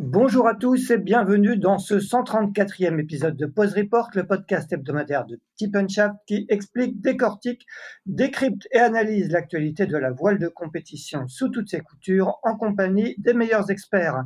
Bonjour à tous et bienvenue dans ce 134e épisode de Pause Report, le podcast hebdomadaire de Tip qui explique, décortique, décrypte et analyse l'actualité de la voile de compétition sous toutes ses coutures en compagnie des meilleurs experts.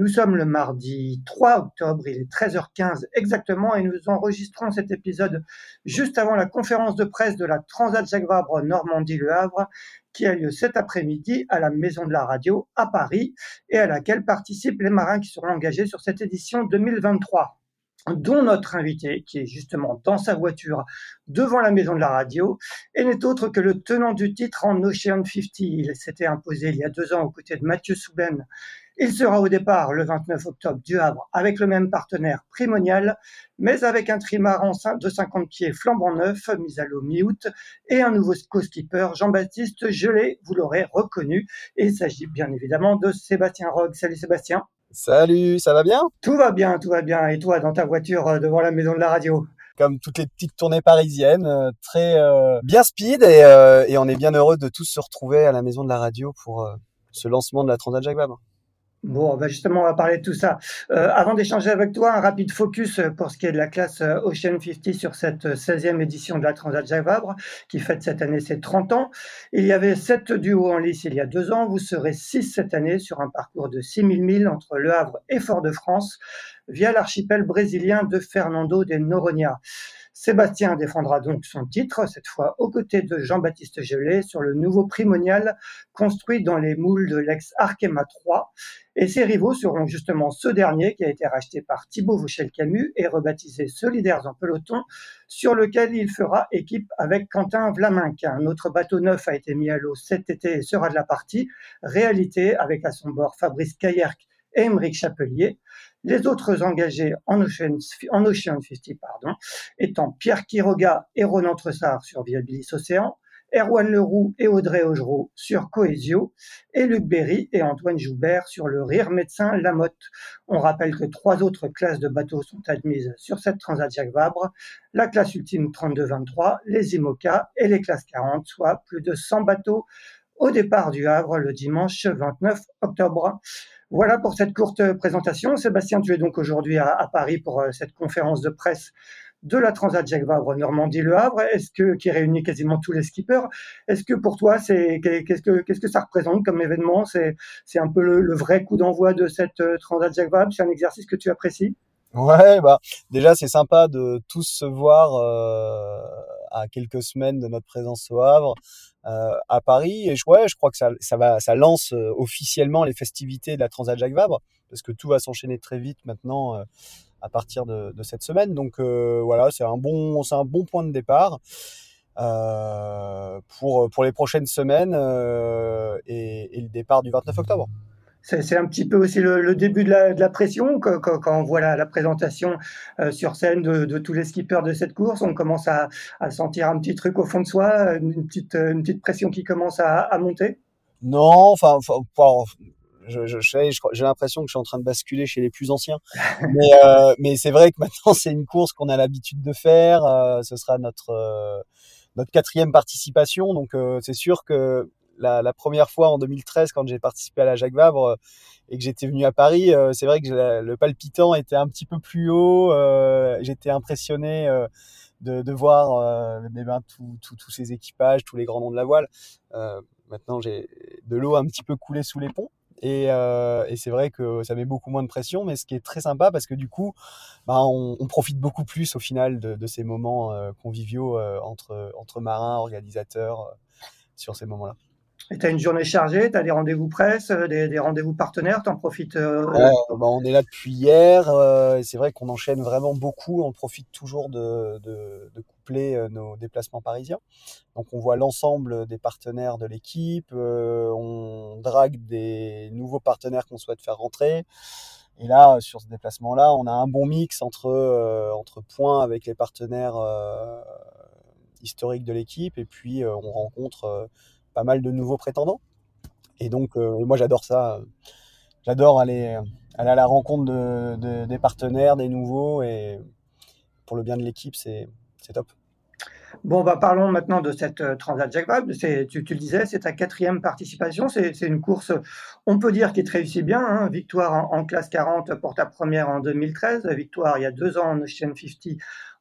Nous sommes le mardi 3 octobre, il est 13h15 exactement et nous enregistrons cet épisode juste avant la conférence de presse de la Transat Jacques Vabre Normandie-Le Havre qui a lieu cet après-midi à la Maison de la Radio à Paris et à laquelle participent les marins qui seront engagés sur cette édition 2023 dont notre invité, qui est justement dans sa voiture devant la maison de la radio, et n'est autre que le tenant du titre en Ocean 50. Il s'était imposé il y a deux ans aux côtés de Mathieu Souben il sera au départ le 29 octobre du Havre avec le même partenaire Primonial, mais avec un trimaran de 50 pieds flambant neuf, mis à l'eau mi-août, et un nouveau co-skipper, Jean-Baptiste Gelé, vous l'aurez reconnu. Et il s'agit bien évidemment de Sébastien Rogue. Salut Sébastien. Salut, ça va bien? Tout va bien, tout va bien. Et toi, dans ta voiture euh, devant la maison de la radio? Comme toutes les petites tournées parisiennes, euh, très euh, bien speed et, et, on est bien heureux de tous se retrouver à la maison de la radio pour ce lancement de la Transat Jacques Vabre. Bon, ben justement, on va parler de tout ça. Euh, avant d'échanger avec toi, un rapide focus pour ce qui est de la classe euh, Ocean 50 sur cette 16e édition de la Transat Jacques qui fête cette année ses 30 ans. Il y avait 7 duos en lice il y a deux ans. Vous serez 6 cette année sur un parcours de 6000 milles entre Le Havre et Fort-de-France via l'archipel brésilien de Fernando de Noronha. Sébastien défendra donc son titre, cette fois aux côtés de Jean-Baptiste Gelé, sur le nouveau primonial construit dans les moules de l'ex-Arkema 3. Et ses rivaux seront justement ce dernier qui a été racheté par Thibaut Vauchel-Camus et rebaptisé Solidaires en peloton, sur lequel il fera équipe avec Quentin Vlaminck. Un autre bateau neuf a été mis à l'eau cet été et sera de la partie. Réalité avec à son bord Fabrice Caillerc et Émeric Chapelier. Les autres engagés en Ocean, en 50 pardon, étant Pierre Quiroga et Ronan Tressard sur Viabilis Océan, Erwan Leroux et Audrey Augereau sur Coesio, et Luc Berry et Antoine Joubert sur le Rire Médecin Lamotte. On rappelle que trois autres classes de bateaux sont admises sur cette Transat Jacques Vabre, la classe ultime 32-23, les IMOCA et les classes 40, soit plus de 100 bateaux au départ du Havre le dimanche 29 octobre. Voilà pour cette courte présentation. Sébastien, tu es donc aujourd'hui à, Paris pour euh, cette conférence de presse de la Transat Jacques Vabre Normandie-Le Havre, est-ce que qui réunit quasiment tous les skippers. Est-ce que pour toi, c'est qu'est-ce que qu'est-ce que ça représente comme événement? C'est c'est un peu le, vrai coup d'envoi de cette euh, Transat Jacques Vabre. C'est un exercice que tu apprécies? Ouais, bah déjà c'est sympa de tous se voir euh, à quelques semaines de notre présence au Havre euh, à Paris. Et je, crois que ça, va, ça lance euh, officiellement les festivités de la Transat Jacques Vabre parce que tout va s'enchaîner très vite maintenant euh, à partir de, cette semaine. Donc voilà, c'est un bon, un bon point de départ. pour, pour les prochaines semaines et, le départ du 29 octobre. C'est un petit peu aussi le, début de la, pression quand, on voit la, présentation euh, sur scène de, tous les skippers de cette course. On commence à, sentir un petit truc au fond de soi, une petite, une petite pression qui commence à, monter. Non, enfin, je, j'ai l'impression que je suis en train de basculer chez les plus anciens. mais, euh, mais c'est vrai que maintenant, c'est une course qu'on a l'habitude de faire. Euh, ce sera notre, notre quatrième participation. Donc, c'est sûr que la, première fois en 2013 quand j'ai participé à la Jacques Vabre euh, et que j'étais venu à Paris, euh, c'est vrai que le palpitant était un petit peu plus haut. Euh, j'étais impressionné de, voir ben, tous ces équipages, tous les grands noms de la voile. maintenant, j'ai de l'eau un petit peu coulé sous les ponts. Et, c'est vrai que ça met beaucoup moins de pression, mais ce qui est très sympa parce que du coup, ben, on, profite beaucoup plus au final de, ces moments conviviaux entre marins, organisateurs, sur ces moments-là. Et tu as une journée chargée, tu as des rendez-vous presse, euh, des, rendez-vous partenaires, tu en profites euh, bah, On est là depuis hier, euh, c'est vrai qu'on enchaîne vraiment beaucoup, on profite toujours de, de, coupler nos déplacements parisiens. Donc on voit l'ensemble des partenaires de l'équipe, on drague des nouveaux partenaires qu'on souhaite faire rentrer. Et là, sur ce déplacement-là, on a un bon mix entre, entre points avec les partenaires historiques de l'équipe, et puis on rencontre pas mal de nouveaux prétendants. Et donc, euh, moi, j'adore ça. J'adore aller, aller à la rencontre de, des partenaires, des nouveaux. Et pour le bien de l'équipe, c'est top. Bon, bah, parlons maintenant de cette euh, Transat Jacques. Tu, tu, le disais, c'est ta quatrième participation. C'est une course, on peut dire, qui te réussit bien. Hein. Victoire en, classe 40 pour ta première en 2013. Victoire il y a deux ans en Ocean 50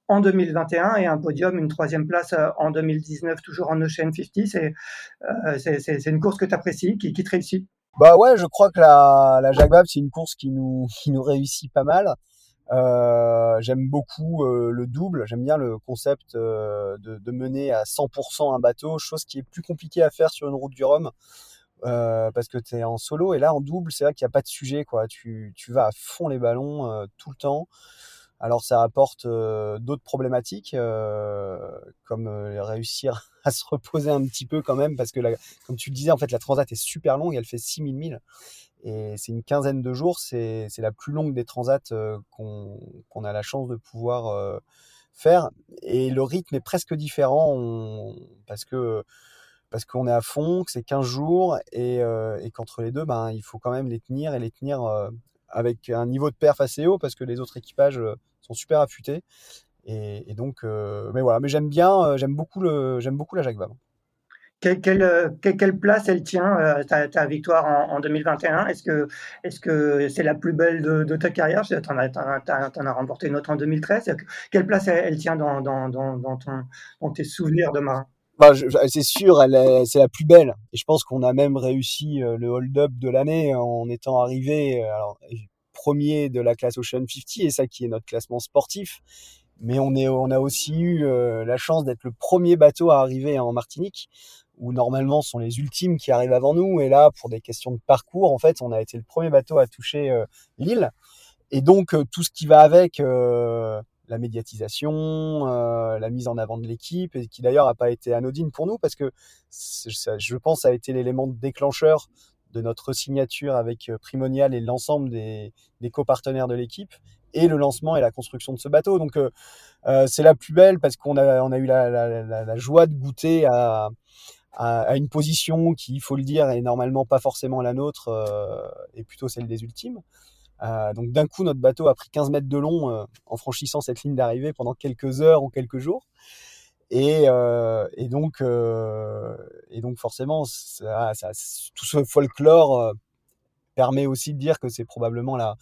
en 2021 et un podium, une troisième place euh, en 2019, toujours en Ocean 50. Euh, c'est une course que tu apprécies, qui, qui te réussit? Bah ouais, je crois que la, Jaguar, c'est une course qui nous, qui réussit pas mal. Euh, j'aime beaucoup le double, j'aime bien le concept de, mener à 100% un bateau, chose qui est plus compliquée à faire sur une route du Rhum. parce que tu es en solo et là en double c'est vrai qu'il n'y a pas de sujet quoi tu vas à fond les ballons tout le temps alors ça apporte euh, d'autres problématiques, euh, comme euh, réussir à se reposer un petit peu quand même, parce que comme tu le disais, en fait la transat est super longue, elle fait 6000 milles, et c'est une quinzaine de jours, c'est la plus longue des transats qu'on a la chance de pouvoir faire, et le rythme est presque différent, parce que parce qu'on est à fond, que c'est 15 jours, et, et qu'entre les deux, ben, il faut quand même les tenir, et les tenir avec un niveau de perf assez haut, parce que les autres équipages sont super affûtés. Et, donc, euh, mais voilà, mais j'aime bien, euh, j'aime beaucoup, beaucoup la Jacques Vabre. Quelle, quelle, place elle tient, euh, ta, victoire en, 2021 Est-ce que est-ce que c'est la plus belle de, ta carrière? Tu en, as remporté une autre en 2013. Quelle place elle, tient dans, dans, dans, ton, dans tes souvenirs de marin? Bah, c'est sûr, c'est la plus belle. Et je pense qu'on a même réussi le hold-up de l'année en étant arrivé. Alors, premier de la classe Ocean 50 et ça qui est notre classement sportif. Mais on, est, on a aussi eu euh, la chance d'être le premier bateau à arriver en Martinique, où normalement sont les ultimes qui arrivent avant nous. Et là, pour des questions de parcours, en fait, on a été le premier bateau à toucher euh, l'île. Et donc, euh, tout ce qui va avec la médiatisation, la mise en avant de l'équipe, qui d'ailleurs n'a pas été anodine pour nous, parce que je pense a été l'élément déclencheur de notre signature avec euh, Primonial et l'ensemble des, copartenaires de l'équipe et le lancement et la construction de ce bateau. Donc euh, euh, c'est la plus belle parce qu'on a, eu la, joie de goûter à, à, une position qui, il faut le dire, est normalement pas forcément la nôtre et plutôt celle des ultimes. Donc d'un coup, notre bateau a pris 15 mètres de long en franchissant cette ligne d'arrivée pendant quelques heures ou quelques jours. Et, euh, donc, euh, et donc forcément, tout ce folklore euh, permet aussi de dire que c'est probablement la,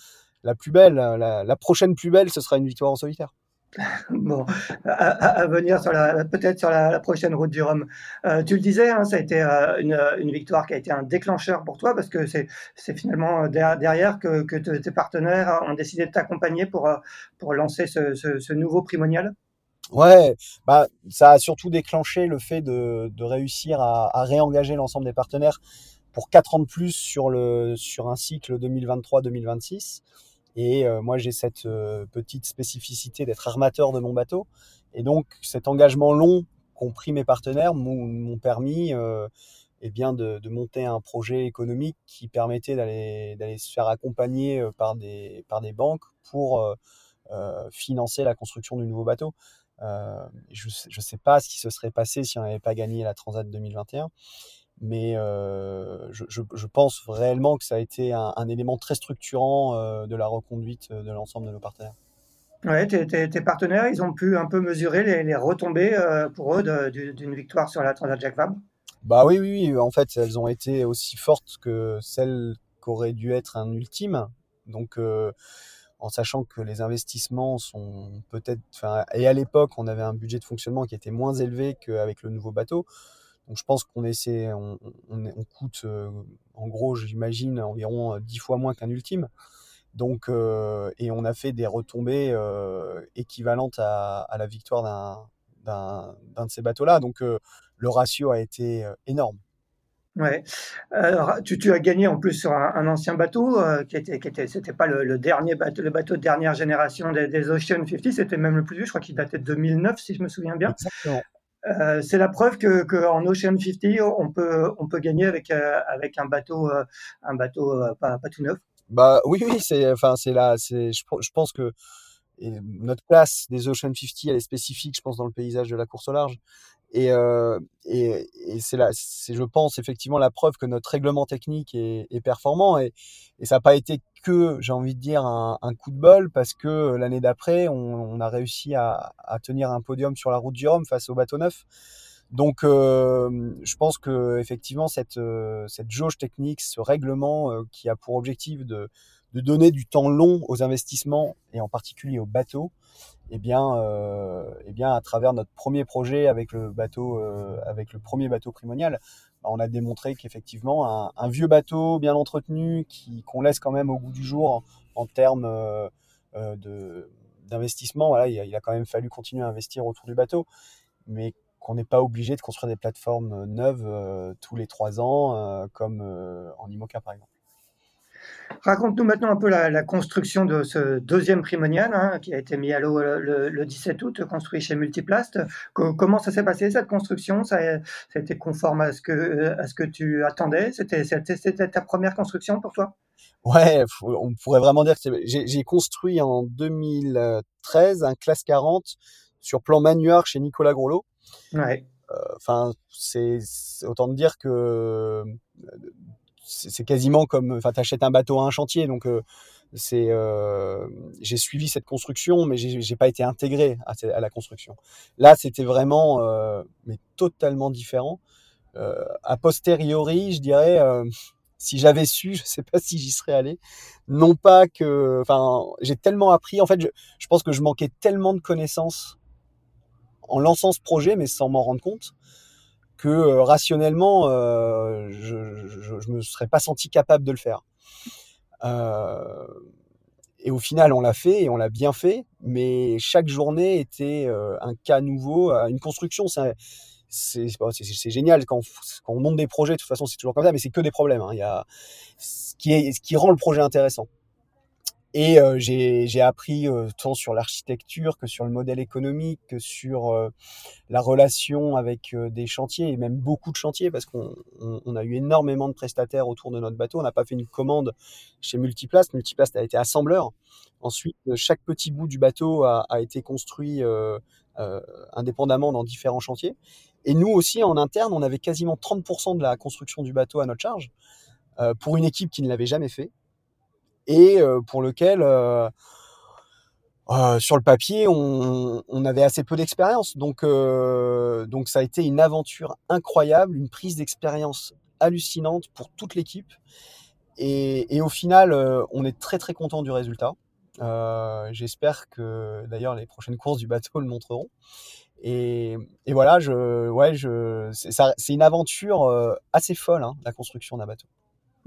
la plus belle. La, prochaine plus belle, ce sera une victoire en solitaire. Bon, à, venir peut-être sur la, prochaine route du Rhum. Euh, tu le disais, hein, ça a été euh, une, victoire qui a été un déclencheur pour toi parce que c'est, finalement derrière que, tes partenaires ont décidé de t'accompagner pour, pour lancer ce, nouveau primonial? Ouais, bah ça a surtout déclenché le fait de, réussir à, réengager l'ensemble des partenaires pour quatre ans de plus sur le sur un cycle 2023-2026. Et euh, moi j'ai cette euh, petite spécificité d'être armateur de mon bateau, et donc cet engagement long qu'ont pris mes partenaires m'ont permis euh, et bien de, monter un projet économique qui permettait d'aller se faire accompagner par des par des banques pour financer la construction du nouveau bateau. je ne sais pas ce qui se serait passé si on n'avait pas gagné la Transat 2021 mais je, pense réellement que ça a été un, élément très structurant de la reconduite de l'ensemble de nos partenaires. Ouais, tes, partenaires, ils ont pu un peu mesurer les, retombées pour eux d'une victoire sur la Transat Jacques Vabre? Bah oui, oui, oui, en fait, elles ont été aussi fortes que celles qu'aurait dû être un ultime. Donc, en sachant que les investissements sont peut-être, et à l'époque, on avait un budget de fonctionnement qui était moins élevé qu'avec le nouveau bateau. Donc je pense qu'on essaie, on, on, coûte euh, en gros, j'imagine, environ 10 euh, fois moins qu'un ultime. Donc, euh, et on a fait des retombées équivalentes à, la victoire d'un de ces bateaux-là. Donc le ratio a été énorme. Ouais. Alors, tu, tu, as gagné en plus sur un, ancien bateau qui était, qui était, c'était pas le, dernier bateau, le bateau de dernière génération des, des Ocean 50, c'était même le plus vieux. Je crois qu'il datait de 2009, si je me souviens bien. Exactement. Euh, c'est la preuve que, que, Ocean 50, on peut, on peut gagner avec, euh, avec un bateau, euh, un bateau pas, pas, tout neuf. Bah oui, oui, c'est, enfin, c'est là, c'est, je, je, pense que notre place des Ocean 50, elle est spécifique, je pense, dans le paysage de la course au large. Et, euh, et, et c'est là, c'est, je pense, effectivement la preuve que notre règlement technique est, est performant. Et, et ça n'a pas été que, j'ai envie de dire, un, un, coup de bol, parce que l'année d'après, on, on, a réussi à, à, tenir un podium sur la route du Rhum face au bateau neuf. Donc, euh, je pense que effectivement cette euh, cette jauge technique, ce règlement euh, qui a pour objectif de de donner du temps long aux investissements et en particulier aux bateaux, eh bien, euh, eh bien, à travers notre premier projet avec le bateau, euh, avec le premier bateau primonial, bah, on a démontré qu'effectivement, un, vieux bateau bien entretenu, qui qu'on laisse quand même au goût du jour en, termes euh, euh, de d'investissement, voilà, il a, il a, quand même fallu continuer à investir autour du bateau, mais qu'on n'est pas obligé de construire des plateformes neuves euh, tous les trois ans, comme en IMOCA par exemple. Raconte-nous maintenant un peu la, construction de ce deuxième primonial hein, qui a été mis à l'eau le, 17 août, construit chez Multiplast. comment ça s'est passé cette construction? Ça a, été conforme à ce que, à ce que tu attendais? C'était ta première construction pour toi? Ouais, on pourrait vraiment dire que j'ai construit en 2013 un classe 40 sur plan manuel chez Nicolas Grolot. Ouais. Euh, enfin, c'est autant de dire que c'est quasiment comme, enfin, t'achètes un bateau à un chantier, donc euh, c'est, euh, j'ai suivi cette construction, mais j'ai pas été intégré à, la construction. Là, c'était vraiment, euh, mais totalement différent. A posteriori, je dirais, si j'avais su, je sais pas si j'y serais allé. Non pas que, enfin, j'ai tellement appris. En fait, je pense que je manquais tellement de connaissances en lançant ce projet, mais sans m'en rendre compte que euh, rationnellement, euh, je, je, me serais pas senti capable de le faire. Euh, et au final, on l'a fait et on l'a bien fait, mais chaque journée était un cas nouveau, une construction. C'est génial quand, on monte des projets. De toute façon, c'est toujours comme ça, mais c'est que des problèmes. Hein. Y a ce qui rend le projet intéressant. Et euh, j'ai appris euh, tant sur l'architecture que sur le modèle économique, que sur euh, la relation avec des chantiers et même beaucoup de chantiers parce qu'on on, a eu énormément de prestataires autour de notre bateau. On n'a pas fait une commande chez Multiplast. Multiplast a été assembleur. Ensuite, chaque petit bout du bateau a, a été construit indépendamment dans différents chantiers. Et nous aussi, en interne, on avait quasiment 30% de la construction du bateau à notre charge pour une équipe qui ne l'avait jamais fait et euh, pour lequel euh, euh, sur le papier, on, avait assez peu d'expérience. Donc, donc ça a été une aventure incroyable, une prise d'expérience hallucinante pour toute l'équipe. Et, au final, on est très très content du résultat. J'espère que d'ailleurs les prochaines courses du bateau le montreront. Et, voilà, ouais, c'est une aventure assez folle, hein, la construction d'un bateau.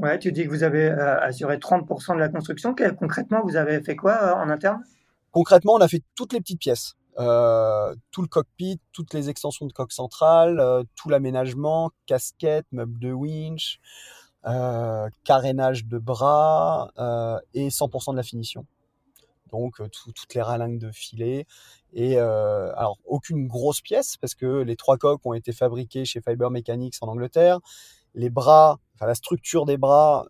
Ouais, tu dis que vous avez euh, assuré 30% de la construction. concrètement, vous avez fait quoi euh, en interne? Concrètement, on a fait toutes les petites pièces. Euh, tout le cockpit, toutes les extensions de coque centrale, tout l'aménagement, casquette, meubles de winch, carénage de bras et 100% de la finition. Donc toutes les ralingues de filet et alors aucune grosse pièce parce que les trois coques ont été fabriquées chez Fiber Mechanics en Angleterre les bras, enfin la structure des bras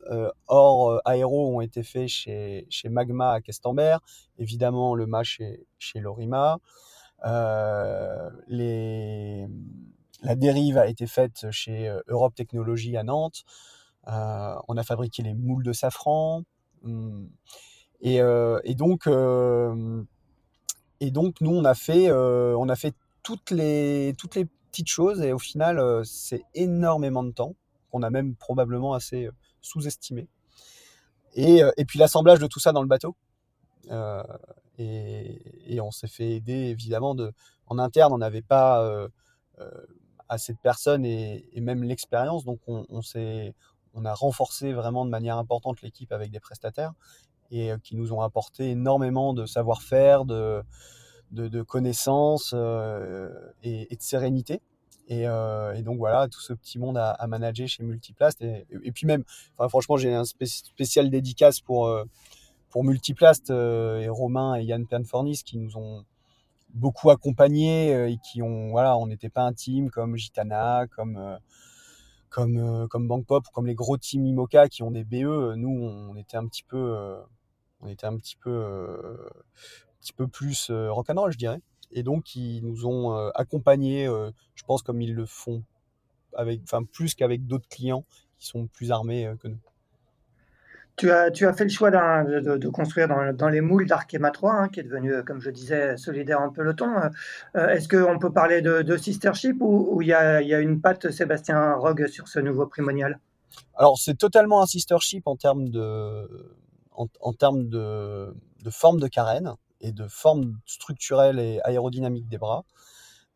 hors aéro ont été faits chez, chez Magma à Questembert, évidemment le mât chez, chez Lorima. les, la dérive a été faite chez Europe Technologies à Nantes. on a fabriqué les moules de safran. Hum, et, et donc, et donc nous on a fait, on a fait toutes les toutes les petites choses et au final c'est énormément de temps qu'on a même probablement assez sous-estimé. Et, et, puis l'assemblage de tout ça dans le bateau. Euh, et, on s'est fait aider évidemment de, en interne, on n'avait pas euh, assez de personnes et, même l'expérience, donc on, on, on a renforcé vraiment de manière importante l'équipe avec des prestataires et qui nous ont apporté énormément de savoir-faire, de, de, connaissances euh, et, de sérénité. Et, euh, et, donc voilà, tout ce petit monde à, manager chez Multiplast. Et, puis même, franchement, j'ai un spécial dédicace pour, euh, pour Multiplast et Romain et Yann Pernfornis qui nous ont beaucoup accompagnés et qui ont, voilà, on n'était pas un team comme Gitana, comme comme comme Bank Pop ou comme les gros teams IMOCA qui ont des BE. Nous, on était un petit peu, on était un petit peu petit peu plus euh, rock'n'roll, je dirais. Et donc, ils nous ont euh, accompagnés, euh, je pense, comme ils le font, avec, enfin, plus qu'avec d'autres clients qui sont plus armés que nous. Tu as, tu as, fait le choix de, de, construire dans, dans, les moules d'Arkema 3, hein, qui est devenu, comme je disais, solidaire en peloton. Est-ce qu'on peut parler de, de sistership ou il y, a, y a une patte Sébastien Rogue sur ce nouveau primonial? Alors, c'est totalement un sistership en termes de, en, en termes de, de forme de carène et de forme structurelle et aérodynamique des bras.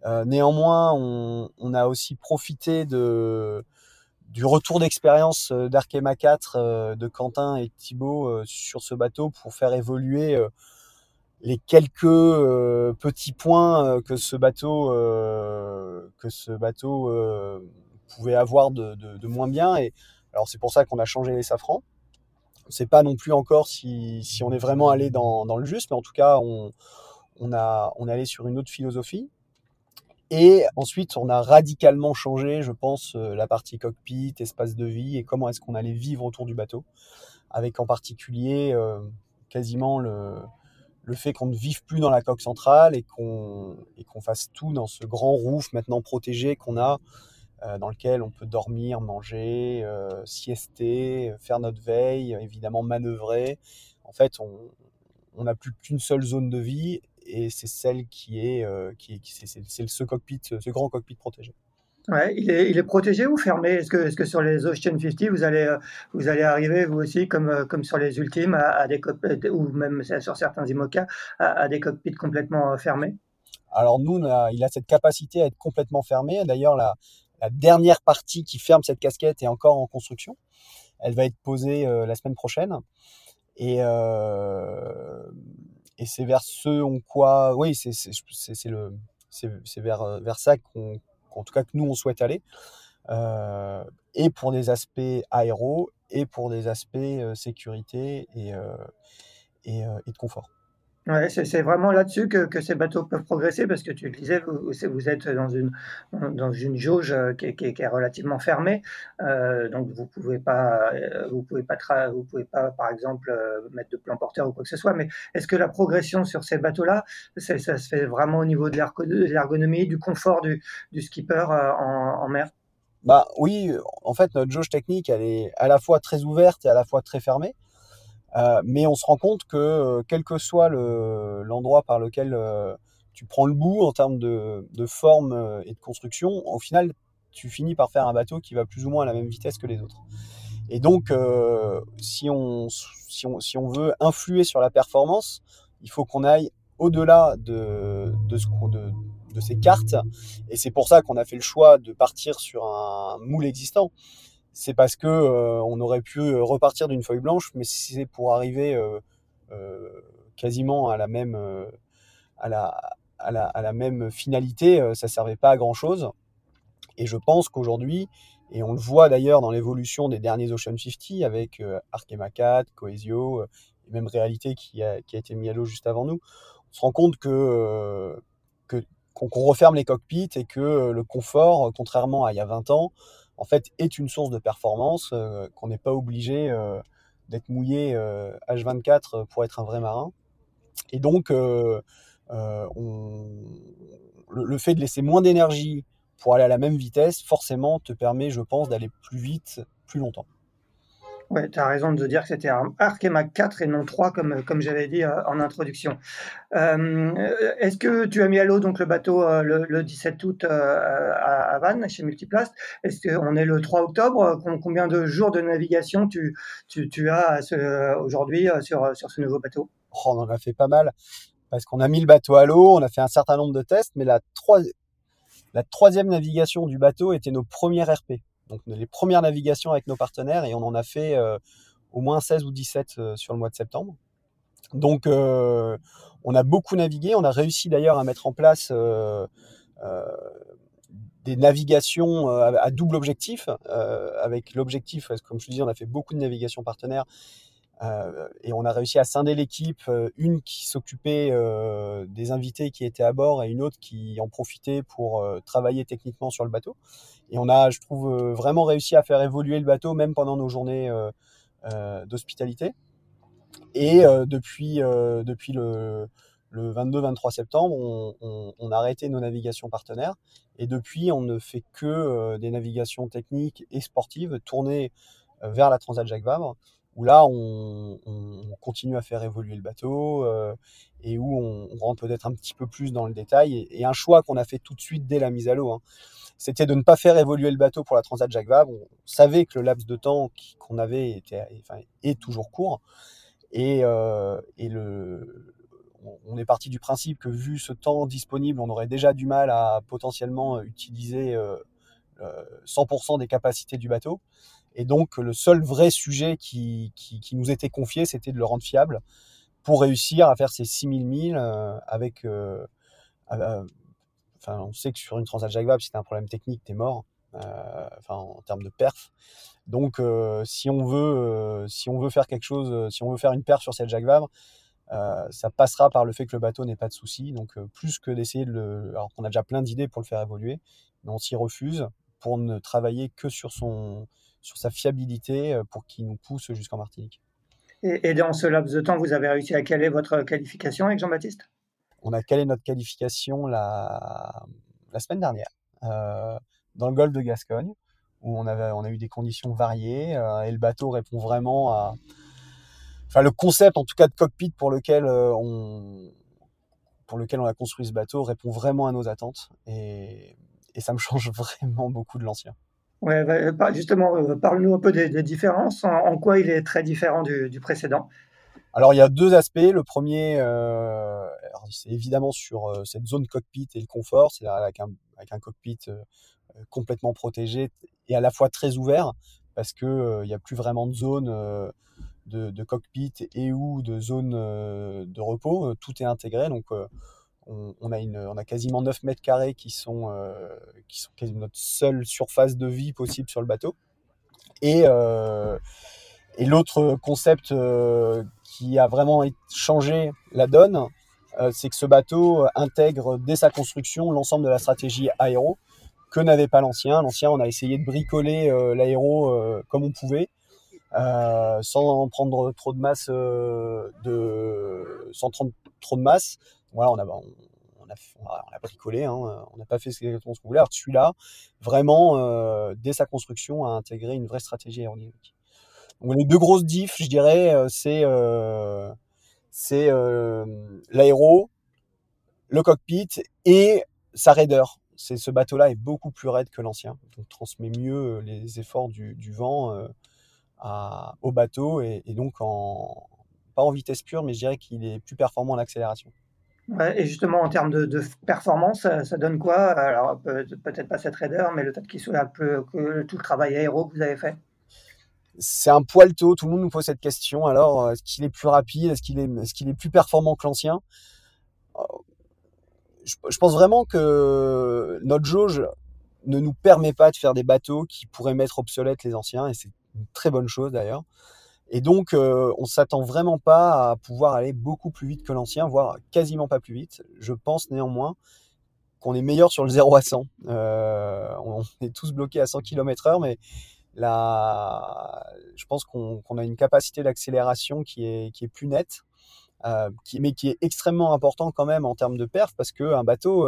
Euh, néanmoins, on, a aussi profité du retour d'expérience euh, d'Arkema 4 euh, de Quentin et Thibaut sur ce bateau pour faire évoluer les quelques petits points que ce bateau que ce bateau pouvait avoir de, moins bien. Alors c'est pour ça qu'on a changé les safrans. On ne sait pas non plus encore si, on est vraiment allé dans, le juste, mais en tout cas, on, est allé sur une autre philosophie. Et ensuite, on a radicalement changé, je pense, euh, la partie cockpit, espace de vie et comment est-ce qu'on allait vivre autour du bateau, avec en particulier euh, quasiment le, fait qu'on ne vive plus dans la coque centrale et qu'on fasse tout dans ce grand roof maintenant protégé qu'on a dans lequel on peut dormir, manger, euh, siester, faire notre veille, évidemment manœuvrer. En fait, on n'a plus qu'une seule zone de vie et c'est celle qui est, euh, qui, c'est ce cockpit, ce grand cockpit protégé. Ouais, il est, il est protégé ou fermé? Est-ce que, est que sur les Ocean 50, vous allez, vous allez arriver, vous aussi, comme, comme sur les Ultimes, à, des ou même sur certains IMOCA, à, des cockpits complètement fermés? Alors nous, il a cette capacité à être complètement fermé. D'ailleurs, la, la dernière partie qui ferme cette casquette est encore en construction. Elle va être posée euh, la semaine prochaine. Et, euh, et c'est vers ce en quoi, oui, c'est vers, euh, vers ça qu'on, tout cas que nous on souhaite aller. Et pour des aspects aéro et pour des aspects sécurité et, et de confort. C'est vraiment là-dessus que, ces bateaux peuvent progresser parce que tu le disais, vous, vous êtes dans une, jauge euh, qui est, relativement fermée, euh, donc vous pouvez pas, euh, vous pouvez pas, pouvez pas, par exemple, mettre de plan porteur ou quoi que ce soit. Mais est-ce que la progression sur ces bateaux-là, ça, se fait vraiment au niveau de l'ergonomie, du confort du, du skipper en, en mer? Bah oui, en fait, notre jauge technique, elle est à la fois très ouverte et à la fois très fermée. Euh, mais on se rend compte que euh, quel que soit l'endroit par lequel euh, tu prends le bout en termes de, forme et de construction, au final, tu finis par faire un bateau qui va plus ou moins à la même vitesse que les autres. Et donc, si, on, veut influer sur la performance, il faut qu'on aille au-delà de ces cartes. Et c'est pour ça qu'on a fait le choix de partir sur un moule existant c'est parce que euh, on aurait pu euh, repartir d'une feuille blanche, mais c'est pour arriver euh, quasiment à la même à la, à la, même finalité, ça servait pas à grand chose. Et je pense qu'aujourd'hui, et on le voit d'ailleurs dans l'évolution des derniers Ocean 50 avec Arkema 4, Coesio, même Réalité qui a, qui a été mis à l'eau juste avant nous, on se rend compte que qu'on referme les cockpits et que le confort, contrairement à il y a 20 ans, en fait, est une source de performance, qu'on n'est pas obligé d'être mouillé H24 pour être un vrai marin. Et donc, on, le, fait de laisser moins d'énergie pour aller à la même vitesse, forcément, te permet, je pense, d'aller plus vite, plus longtemps. Ouais, tu as raison de dire que c'était Arkema 4 et non 3 comme, comme j'avais dit euh, en introduction. Euh, est-ce que tu as mis à l'eau le bateau euh, le, 17 août à, Vannes chez Multiplast? Est-ce qu'on est le 3 octobre? Combien de jours de navigation tu, tu, tu as aujourd'hui sur, sur ce nouveau bateau? Oh, On en a fait pas mal parce qu'on a mis le bateau à l'eau, on a fait un certain nombre de tests, mais la, la troisième navigation du bateau était nos premières RP donc les premières navigations avec nos partenaires et on en a fait euh, au moins 16 ou 17 euh, sur le mois de septembre. Donc euh, on a beaucoup navigué, on a réussi d'ailleurs à mettre en place des navigations à, double objectif, avec l'objectif, comme je te dis, on a fait beaucoup de navigations partenaires, et on a réussi à scinder l'équipe, une qui s'occupait des invités qui étaient à bord et une autre qui en profitait pour travailler techniquement sur le bateau. Et on a, je trouve, euh, vraiment réussi à faire évoluer le bateau, même pendant nos journées euh, euh, d'hospitalité. Et depuis, depuis le, le 22-23 septembre, on, a arrêté nos navigations partenaires. Et depuis, on ne fait que des navigations techniques et sportives tournées vers la Transat Jacques Vabre, où là, on, continue à faire évoluer le bateau et où on, rentre peut-être un petit peu plus dans le détail. Et, un choix qu'on a fait tout de suite dès la mise à l'eau. Hein c'était de ne pas faire évoluer le bateau pour la Transat Jacques Vabre. On savait que le laps de temps qu'on avait était, est toujours court. Et, euh, on est parti du principe que vu ce temps disponible, on aurait déjà du mal à potentiellement utiliser euh, 100% euh, des capacités du bateau. Et donc le seul vrai sujet qui, qui, nous était confié, c'était de le rendre fiable pour réussir à faire ces 6000 milles euh, avec euh, on sait que sur une Transat Jacques Vabre, si tu un problème technique, tu es mort. Euh, enfin, en termes de perf. Donc, euh, si on veut, euh, si on veut faire quelque chose, si on veut faire une perf sur cette Jacques Vabre, ça passera par le fait que le bateau n'ait pas de soucis. Donc, plus que d'essayer de le, alors qu'on a déjà plein d'idées pour le faire évoluer, mais on s'y refuse pour ne travailler que sur son, sur sa fiabilité, pour qu'il nous pousse jusqu'en Martinique. Et, et, dans ce laps de temps, vous avez réussi à caler votre qualification avec Jean-Baptiste? On a calé notre qualification la, la semaine dernière euh, dans le golfe de Gascogne, où on, avait, on a eu des conditions variées euh, et le bateau répond vraiment à. Enfin, le concept, en tout cas, de cockpit pour lequel euh, on, pour lequel on a construit ce bateau répond vraiment à nos attentes et, et ça me change vraiment beaucoup de l'ancien. Bah, justement, parle-nous un peu des, différences. En, quoi il est très différent du, précédent alors il y a deux aspects. Le premier, euh, c'est évidemment sur euh, cette zone cockpit et le confort, c'est-à-dire avec un, avec un cockpit euh, complètement protégé et à la fois très ouvert, parce que il n'y a plus vraiment de zone de, de, cockpit et ou de zone de repos. Tout est intégré, donc on, a une, on a quasiment 9 mètres carrés qui sont, qui sont notre seule surface de vie possible sur le bateau. Et et l'autre concept euh, qui a vraiment changé la donne, euh, c'est que ce bateau intègre dès sa construction l'ensemble de la stratégie aéro que n'avait pas l'ancien. L'ancien, on a essayé de bricoler euh, l'aéro comme on pouvait, sans prendre trop de masse, de, sans prendre trop de masse. Voilà, on a, on on a bricolé, hein, on n'a pas fait exactement ce qu'on voulait. Alors celui-là, vraiment, dès sa construction, a intégré une vraie stratégie aérodynamique les deux grosses diffs, je dirais, euh, c'est euh, euh, l'aéro, le cockpit et sa raideur. Ce bateau-là est beaucoup plus raide que l'ancien, donc transmet mieux les efforts du, vent au bateau et, donc en pas en vitesse pure, mais je dirais qu'il est plus performant en accélération. Et justement, en termes de, performance, ça, donne quoi? Alors, peut-être pas cette raideur, mais le fait qu'il soit peu que tout le travail aéro que vous avez fait? C'est un poil tôt. Tout le monde nous pose cette question. Alors, euh, est-ce qu'il est plus rapide? Est-ce qu'il est, est-ce qu'il est plus performant que l'ancien? Euh, je, pense vraiment que notre jauge ne nous permet pas de faire des bateaux qui pourraient mettre obsolètes les anciens, et c'est une très bonne chose d'ailleurs. Et donc, euh, on s'attend vraiment pas à pouvoir aller beaucoup plus vite que l'ancien, voire quasiment pas plus vite. Je pense néanmoins qu'on est meilleur sur le 0 à 100. on est tous bloqués à 100 km heure, mais je pense qu'on a une capacité d'accélération qui est, plus nette, qui, mais qui est extrêmement important quand même en termes de perf, parce qu'un bateau,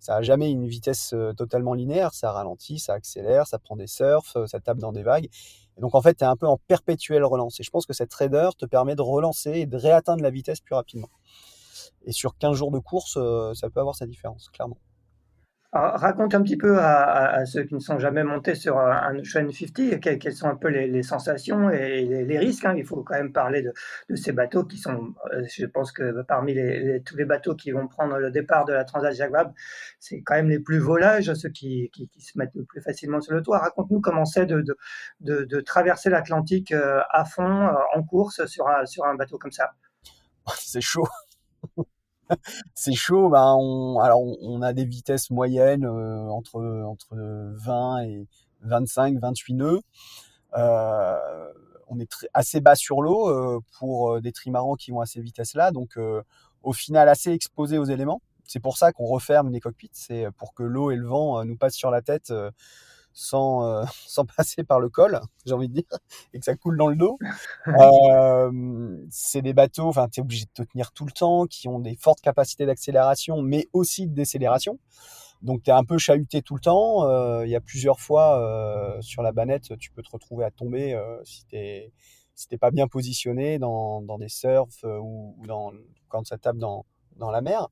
ça n'a jamais une vitesse totalement linéaire, ça ralentit, ça accélère, ça prend des surfs, ça tape dans des vagues. Et donc en fait, tu es un peu en perpétuelle relance. Et je pense que cette trader te permet de relancer et de réatteindre la vitesse plus rapidement. Et sur 15 jours de course, ça peut avoir sa différence, clairement raconte un petit peu à, ceux qui ne sont jamais montés sur un Ocean 50 quelles, sont un peu les, sensations et les, risques. Hein. Il faut quand même parler de, ces bateaux qui sont, euh, je pense que parmi tous les bateaux qui vont prendre le départ de la Transat Jacques Vabre, c'est quand même les plus volages, ceux qui, se mettent le plus facilement sur le toit. Raconte-nous comment c'est de, traverser l'Atlantique euh, à fond, euh, en course, sur un bateau comme ça. C'est chaud. C'est chaud. Ben on, alors on, a des vitesses moyennes euh, entre entre 20 et 25, 28 nœuds. Euh, on est assez bas sur l'eau euh, pour des trimarans qui vont à ces vitesses-là, donc au final assez exposé aux éléments. C'est pour ça qu'on referme les cockpits, c'est pour que l'eau et le vent nous passent sur la tête sans, euh, sans passer par le col, j'ai envie de dire, et que ça coule dans le dos. Euh, c'est des bateaux, enfin, tu es obligé de te tenir tout le temps, qui ont des fortes capacités d'accélération, mais aussi de décélération. Donc, tu es un peu chahuté tout le temps. Euh, il y a plusieurs fois sur la banette, tu peux te retrouver à tomber si tu si pas bien positionné dans, dans des surfs ou, ou dans, quand ça tape dans, dans la mer.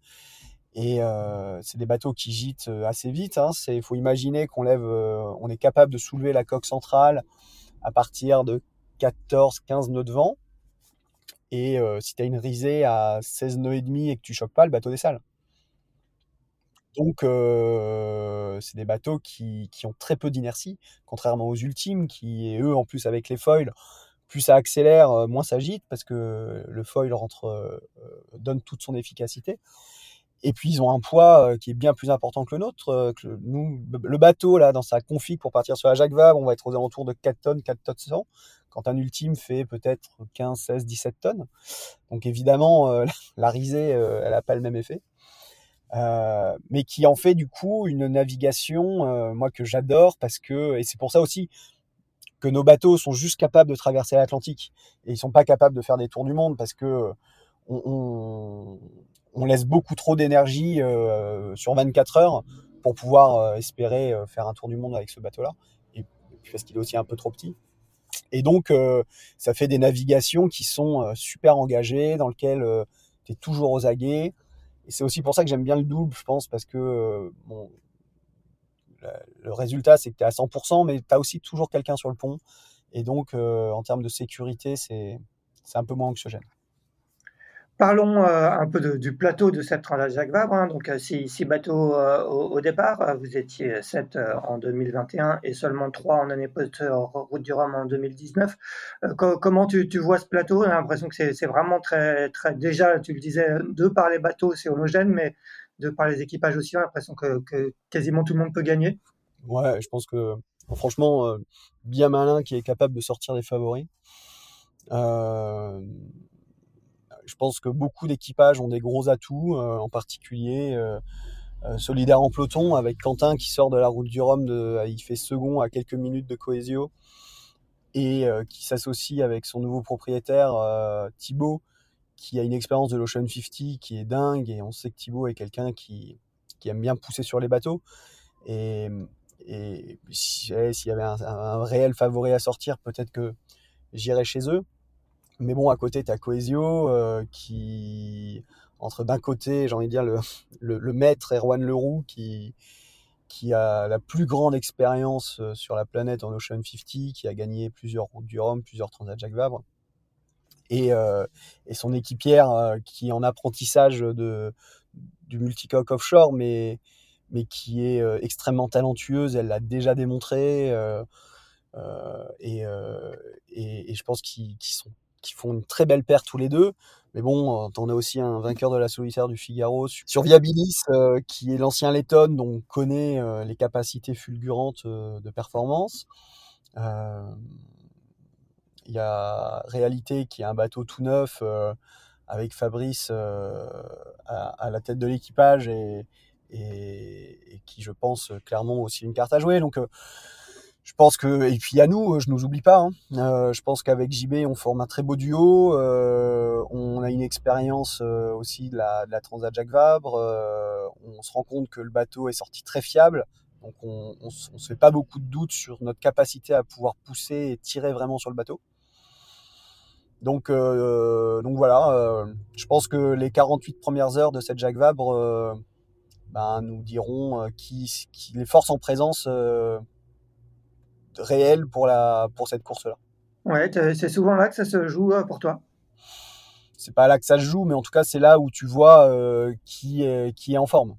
Et euh, c'est des bateaux qui gîtent euh, assez vite. Hein. Il faut imaginer qu'on euh, est capable de soulever la coque centrale à partir de 14-15 nœuds de vent. Et si tu as une risée à 16 nœuds et demi et que tu choques pas, le bateau dessale. Donc, c'est des bateaux qui, ont très peu d'inertie, contrairement aux ultimes, qui, eux, en plus, avec les foils, plus ça accélère, moins ça gîte, parce que le foil donne toute son efficacité. Et puis ils ont un poids euh, qui est bien plus important que le nôtre. Euh, que nous, le bateau là, dans sa config pour partir sur la Jacques Vabre, on va être aux alentours de 4 tonnes, 4 tonnes 100. Quand un ultime fait peut-être 15, 16, 17 tonnes. Donc évidemment, euh, la risée, elle n'a pas le même effet. mais qui en fait du coup une navigation, moi que j'adore parce que et c'est pour ça aussi que nos bateaux sont juste capables de traverser l'Atlantique et ils sont pas capables de faire des tours du monde parce que on, on laisse beaucoup trop d'énergie euh, sur 24 heures pour pouvoir euh, espérer euh, faire un tour du monde avec ce bateau-là. Et parce qu'il est aussi un peu trop petit. Et donc, ça fait des navigations qui sont super engagées, dans lesquelles tu es toujours aux aguets. Et c'est aussi pour ça que j'aime bien le double, je pense, parce que bon, le résultat, c'est que tu es à 100%, mais tu as aussi toujours quelqu'un sur le pont. Et donc, en termes de sécurité, c'est un peu moins anxiogène. Parlons euh, un peu du plateau de cette Transat Jacques Vabre. Hein. Donc, euh, six, bateaux euh, au, départ. Vous étiez sept en 2021 et seulement trois en année post-Route du Rhum en 2019. comment tu, vois ce plateau? J'ai l'impression que c'est vraiment très, très. Déjà, tu le disais, de par les bateaux, c'est homogène, mais de par les équipages aussi, j'ai l'impression que, quasiment tout le monde peut gagner. Ouais, je pense que franchement, bien malin qui est capable de sortir des favoris. Euh, je pense que beaucoup d'équipages ont des gros atouts, euh, en particulier euh, euh, solidaire en peloton avec Quentin qui sort de la route du Rhum, il fait second à quelques minutes de Coesio et qui s'associe avec son nouveau propriétaire Thibaut qui a une expérience de l'Ocean 50 qui est dingue et on sait que Thibaut est quelqu'un qui, aime bien pousser sur les bateaux et, et s'il y avait un, un, réel favori à sortir peut-être que j'irais chez eux mais bon, à côté, tu as Coesio euh, qui, entre d'un côté, j'ai envie de dire, le, le, maître Erwan Leroux qui, qui a la plus grande expérience euh, sur la planète en Ocean 50, qui a gagné plusieurs routes du Rhum, plusieurs Transat Jacques Vabre, et, euh, et son équipière euh, qui est en apprentissage de, du multicoque offshore, mais, mais qui est euh, extrêmement talentueuse, elle l'a déjà démontré, et, et, et, je pense qu'ils sont qui font une très belle paire tous les deux. Mais bon, on a aussi un vainqueur de la solitaire du Figaro sur Viabilis, euh, qui est l'ancien Letton, donc connaît euh, les capacités fulgurantes euh, de performance. Il y a Réalité, qui est un bateau tout neuf, avec Fabrice à, la tête de l'équipage et, et, qui, je pense, clairement aussi une carte à jouer. Donc, je pense que et puis à nous, je nous oublie pas. Hein. je pense qu'avec JB, on forme un très beau duo. on a une expérience aussi de la, de la Transat Jacques Vabre. on se rend compte que le bateau est sorti très fiable. Donc on, on, se fait pas beaucoup de doutes sur notre capacité à pouvoir pousser et tirer vraiment sur le bateau. Donc, euh, donc voilà, euh, je pense que les 48 premières heures de cette Jacques Vabre euh, ben, nous diront qui, qui, les forces en présence réelles pour, la, pour cette course-là. Ouais, c'est souvent là que ça se joue pour toi? C'est pas là que ça se joue, mais en tout cas, c'est là où tu vois qui, est, qui est en forme.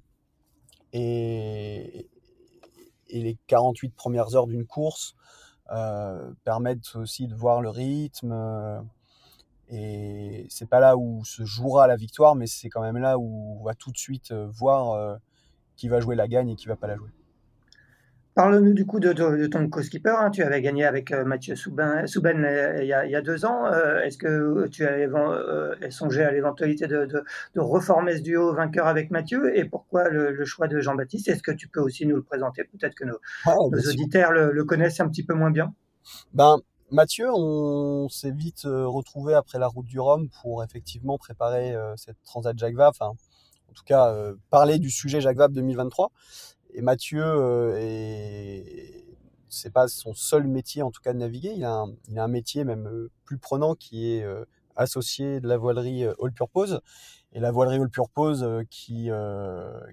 Et, et les 48 premières heures d'une course permettent aussi de voir le rythme et c'est pas là où se jouera la victoire, mais c'est quand même là où on va tout de suite euh, voir euh, qui va jouer la gagne et qui va pas la jouer. Parle-nous du coup de, ton co-skipper. Hein. Tu avais gagné avec euh, Mathieu Souben, il, y a, deux ans. Est-ce que tu avais songé à l'éventualité de, reformer ce duo vainqueur avec Mathieu? Et pourquoi le, choix de Jean-Baptiste? Est-ce que tu peux aussi nous le présenter? Peut-être que nos, auditeurs le, le, connaissent un petit peu moins bien. Ben, Mathieu, on s'est vite euh, retrouvé après la route du Rhum pour effectivement préparer euh, cette Transat Jacques Vabre, enfin, en tout cas euh, parler du sujet Jacques Vabre 2023. Et Mathieu, c'est pas son seul métier en tout cas de naviguer, il a un, métier même plus prenant qui est associé de la voilerie All Purpose. Et la voilerie All Purpose qui,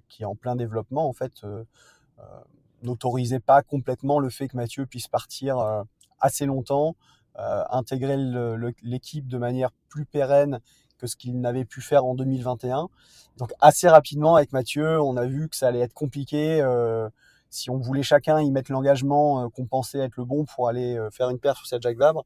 qui est en plein développement en fait n'autorisait pas complètement le fait que Mathieu puisse partir assez longtemps, euh, intégrer l'équipe de manière plus pérenne que ce qu'il n'avait pu faire en 2021. Donc assez rapidement avec Mathieu, on a vu que ça allait être compliqué. Euh, si on voulait chacun y mettre l'engagement euh, qu'on pensait être le bon pour aller faire une paire sur cette Jacques Vabre,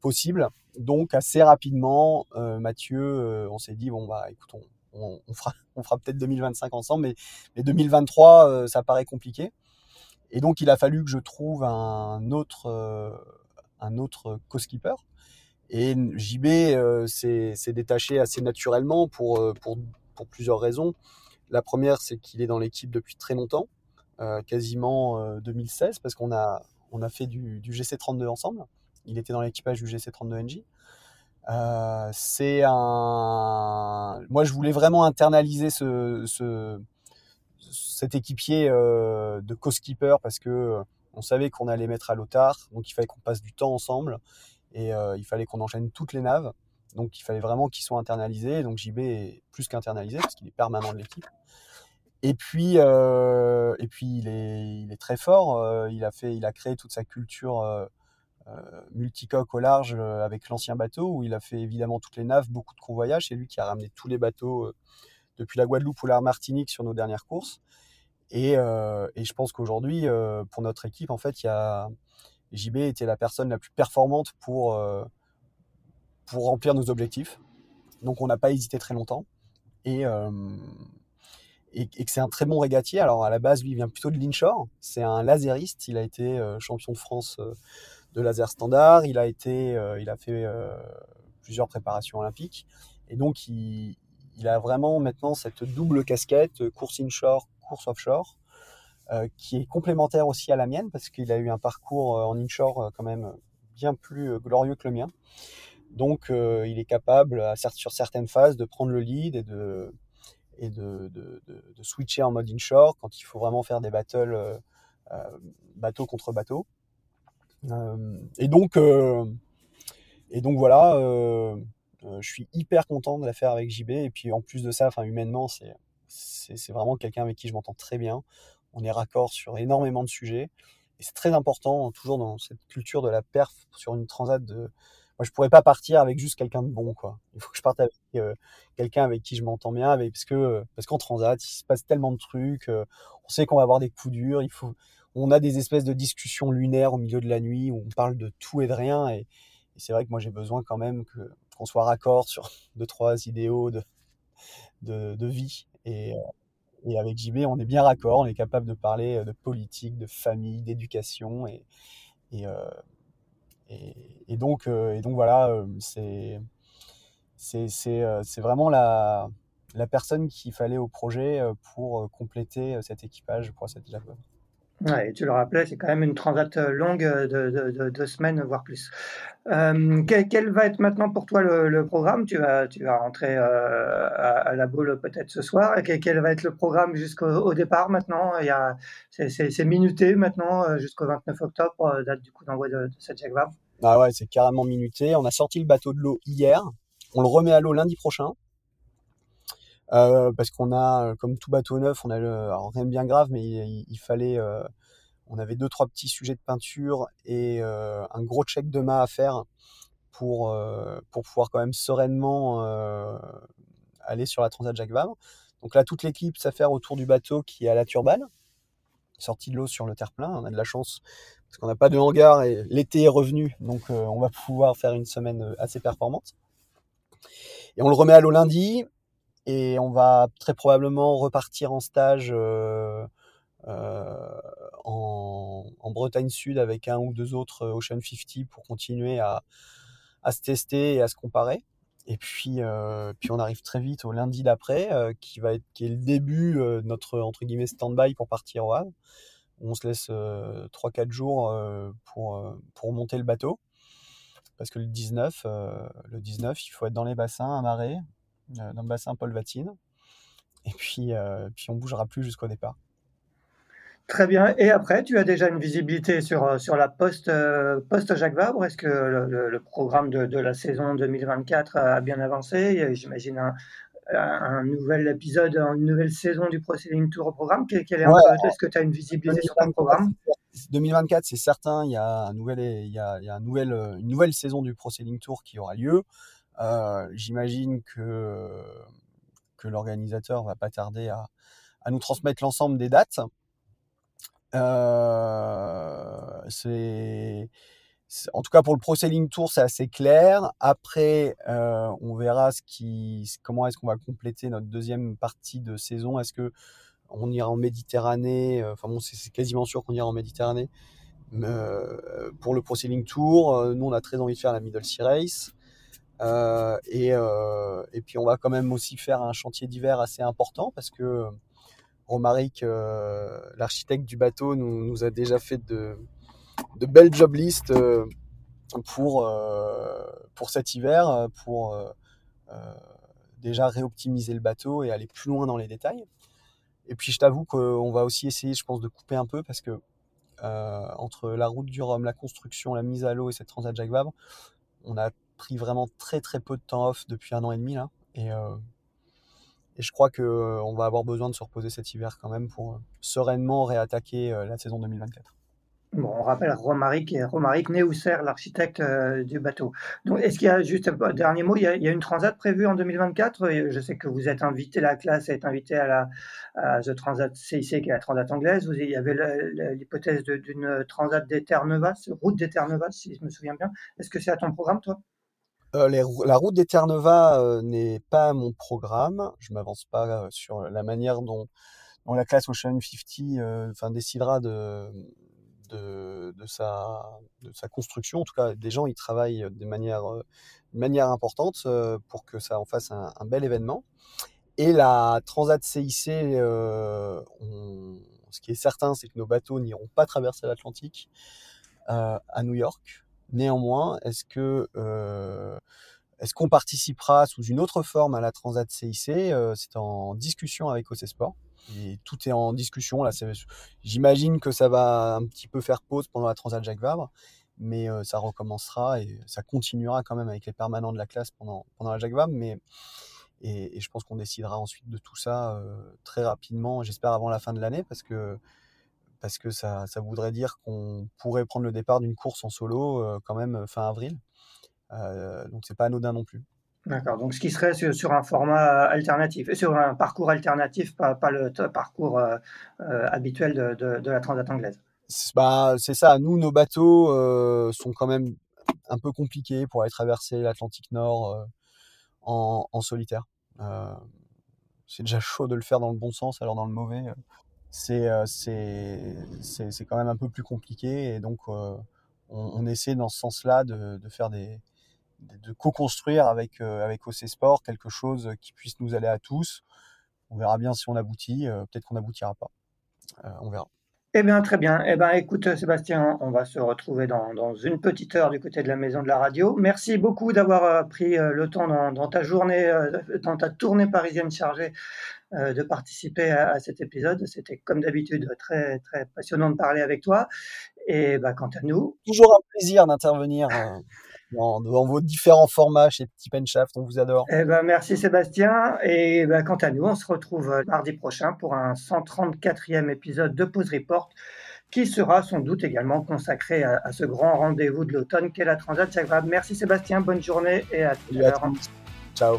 possible. Donc assez rapidement, Mathieu, on s'est dit bon bah écoute, on, fera, peut-être 2025 ensemble, mais, mais 2023, ça paraît compliqué. Et donc, il a fallu que je trouve un autre, euh, un autre co-skipper. Et JB euh, s'est détaché assez naturellement pour, euh, pour, plusieurs raisons. La première, c'est qu'il est dans l'équipe depuis très longtemps, quasiment 2016, parce qu'on a, fait du, du GC32 ensemble. Il était dans l'équipage du GC32NJ. Euh, c'est un. Moi, je voulais vraiment internaliser ce, ce, cet équipier euh, de co-skipper parce que euh, on savait qu'on allait mettre à l'otard, donc il fallait qu'on passe du temps ensemble et euh, il fallait qu'on enchaîne toutes les naves. Donc il fallait vraiment qu'ils soient internalisés. Donc JB est plus qu'internalisé parce qu'il est permanent de l'équipe. Et puis, et puis il est, il est très fort. il a fait, il a créé toute sa culture multicoque au large avec l'ancien bateau où il a fait évidemment toutes les naves, beaucoup de convoyages. C'est lui qui a ramené tous les bateaux depuis la Guadeloupe ou la Martinique sur nos dernières courses. Et, euh, et je pense qu'aujourd'hui, euh, pour notre équipe, en fait, il y a JB était la personne la plus performante pour, euh, pour remplir nos objectifs. Donc on n'a pas hésité très longtemps. Et, et, que c'est un très bon régatier. Alors à la base, lui, il vient plutôt de l'inshore. C'est un laseriste. Il a été champion de France de laser standard. Il a été, il a fait plusieurs préparations olympiques. Et donc il, a vraiment maintenant cette double casquette, euh, course inshore, course offshore, euh, qui est complémentaire aussi à la mienne parce qu'il a eu un parcours euh, en inshore quand même bien plus glorieux que le mien. Donc il est capable sur certaines phases de prendre le lead et de, switcher en mode inshore quand il faut vraiment faire des battles bateau contre bateau. et donc voilà euh, je suis hyper content de la faire avec JB. Et puis en plus de ça, humainement, c'est vraiment quelqu'un avec qui je m'entends très bien. On est raccord sur énormément de sujets. Et c'est très important, toujours dans cette culture de la perf sur une transat de. Moi, je pourrais pas partir avec juste quelqu'un de bon, quoi. Il faut que je parte avec euh, quelqu'un avec qui je m'entends bien, avec, parce que parce qu'en transat, il se passe tellement de trucs. Euh, on sait qu'on va avoir des coups durs. Il faut, on a des espèces de discussions lunaires au milieu de la nuit où on parle de tout et de rien. Et, et c'est vrai que moi, j'ai besoin quand même que qu'on soit raccord sur deux, trois idéaux de, de, vie. Et, euh, et, avec JB, on est bien raccord, on est capable de parler euh, de politique, de famille, d'éducation. Et, euh, et, donc, voilà, c'est vraiment la, personne qu'il fallait au projet pour compléter cet équipage pour cette Jaguar. Ouais, et tu le rappelais, c'est quand même une transat longue de, deux semaines, voire plus. Euh, quel, va être maintenant pour toi le, programme? Tu vas, tu vas rentrer euh, à, la boule peut-être ce soir. Et quel, va être le programme jusqu'au départ maintenant? C'est, minuté maintenant euh, jusqu'au 29 octobre, date du coup d'envoi de, cette Jacques Vabre. Ah ouais, c'est carrément minuté. On a sorti le bateau de l'eau hier. On le remet à l'eau lundi prochain. Parce qu'on a, comme tout bateau neuf, rien de bien grave, mais il, fallait, on avait deux trois petits sujets de peinture et euh, un gros check de mât à faire pour euh, pour pouvoir quand même sereinement euh, aller sur la Transat Jacques Vabre. Donc là, toute l'équipe s'affaire autour du bateau qui est à la turbane, sorti de l'eau sur le terre-plein. On a de la chance parce qu'on n'a pas de hangar et l'été est revenu, donc on va pouvoir faire une semaine assez performante. Et on le remet à l'eau lundi et on va très probablement repartir en stage euh, en, Bretagne Sud avec un ou deux autres euh, Ocean 50 pour continuer à, à se tester et à se comparer. Et puis, euh, puis on arrive très vite au lundi d'après, qui va être qui est le début de notre entre guillemets stand-by pour partir au Havre. On se laisse 3-4 jours pour, pour monter le bateau. Parce que le 19, le 19, il faut être dans les bassins, amarré, dans le bassin Paul Vatine. Et puis, puis on bougera plus jusqu'au départ. Très bien. Et après, tu as déjà une visibilité sur, euh, sur la post, euh, post Jacques Vabre? Est-ce que le, programme de, la saison 2024 a bien avancé? J'imagine un, un, nouvel épisode, une nouvelle saison du Pro Tour au programme. Quel, est-ce que tu as une visibilité sur ton programme? 2024, c'est certain, il y a, un nouvel, il y a, il y a un nouvel, une nouvelle saison du Pro Tour qui aura lieu. Euh, j'imagine que, que l'organisateur va pas tarder à, à nous transmettre l'ensemble des dates. Euh, c'est en tout cas pour le Pro Tour, c'est assez clair. Après, euh, on verra comment est-ce qu'on va compléter notre deuxième partie de saison. Est-ce que on ira en Méditerranée Enfin bon, c'est quasiment sûr qu'on ira en Méditerranée. Pour le Pro Tour, nous on a très envie de faire la Middle Sea Race. Et, et puis on va quand même aussi faire un chantier d'hiver assez important parce que Romaric, euh, l'architecte du bateau, nous, a déjà fait de, belles job lists euh, pour, euh, pour cet hiver, pour déjà réoptimiser le bateau et aller plus loin dans les détails. Et puis je t'avoue qu'on va aussi essayer, je pense, de couper un peu parce que entre la route du Rhum, la construction, la mise à l'eau et cette Transat Jacques Vabre, on a pris vraiment très très peu de temps off depuis un an et demi là. Et et je crois qu'on euh, va avoir besoin de se reposer cet hiver quand même pour euh, sereinement réattaquer euh, la saison 2024. Bon, on rappelle Romaric, Romaric Neusser, l'architecte du bateau. Donc, est-ce qu'il y a juste un dernier mot il y, a, une transat prévue en 2024 Je sais que vous êtes invité, la classe est invitée à la à The Transat CIC, qui est la transat anglaise. Vous, il y avait l'hypothèse d'une transat des route des si je me souviens bien. Est-ce que c'est à ton programme, toi? Euh, la route des Terre euh, n'est pas mon programme. Je m'avance pas euh, sur la manière dont, la classe Ocean 50 enfin, décidera de sa construction. En tout cas, des gens y travaillent de manière, de manière importante pour que ça en fasse un, bel événement. Et la Transat CIC, ce qui est certain, c'est que nos bateaux n'iront pas traverser l'Atlantique à New York. Néanmoins, est-ce que euh, est-ce qu'on participera sous une autre forme à la Transat CIC euh, C'est en discussion avec OC Sport. Et tout est en discussion. Là, j'imagine que ça va un petit peu faire pause pendant la Transat Jacques Vabre, mais euh, ça recommencera et ça continuera quand même avec les permanents de la classe pendant, pendant la Jacques Vabre. Mais, et je pense qu'on décidera ensuite de tout ça très rapidement, j'espère avant la fin de l'année, parce que parce que ça, ça voudrait dire qu'on pourrait prendre le départ d'une course en solo euh, quand même euh, fin avril. Euh, donc c'est pas anodin non plus. D'accord, donc ce qui serait sur, un format alternatif, sur un parcours alternatif, pas, pas le parcours habituel de, de, la Transat anglaise? Bah, c'est ça, nous, nos bateaux sont quand même un peu compliqués pour aller traverser l'Atlantique Nord en, en, solitaire. c'est déjà chaud de le faire dans le bon sens, alors dans le mauvais, euh, c'est quand même un peu plus compliqué. Et donc, euh, on, essaie dans ce sens-là de, faire des, de co-construire avec, avec OC Sport quelque chose qui puisse nous aller à tous. On verra bien si on aboutit. Peut-être qu'on n'aboutira pas. on verra. Eh bien, très bien. Eh bien, écoute, Sébastien, on va se retrouver dans, une petite heure du côté de la maison de la radio. Merci beaucoup d'avoir pris le temps dans, ta journée, dans ta tournée parisienne chargée de participer à, à cet épisode. C'était comme d'habitude très, très passionnant de parler avec toi. Et bah, quant à nous. Toujours un plaisir d'intervenir dans, vos différents formats chez Petit Shaft. On vous adore. Eh ben, merci Sébastien. Et ben, quant à nous, on se retrouve euh, mardi prochain pour un 134e épisode de Pause Report qui sera sans doute également consacré à, ce grand rendez-vous de l'automne qu'est la Transat Zagreb. Merci Sébastien, bonne journée et à tout à l'heure. Ciao.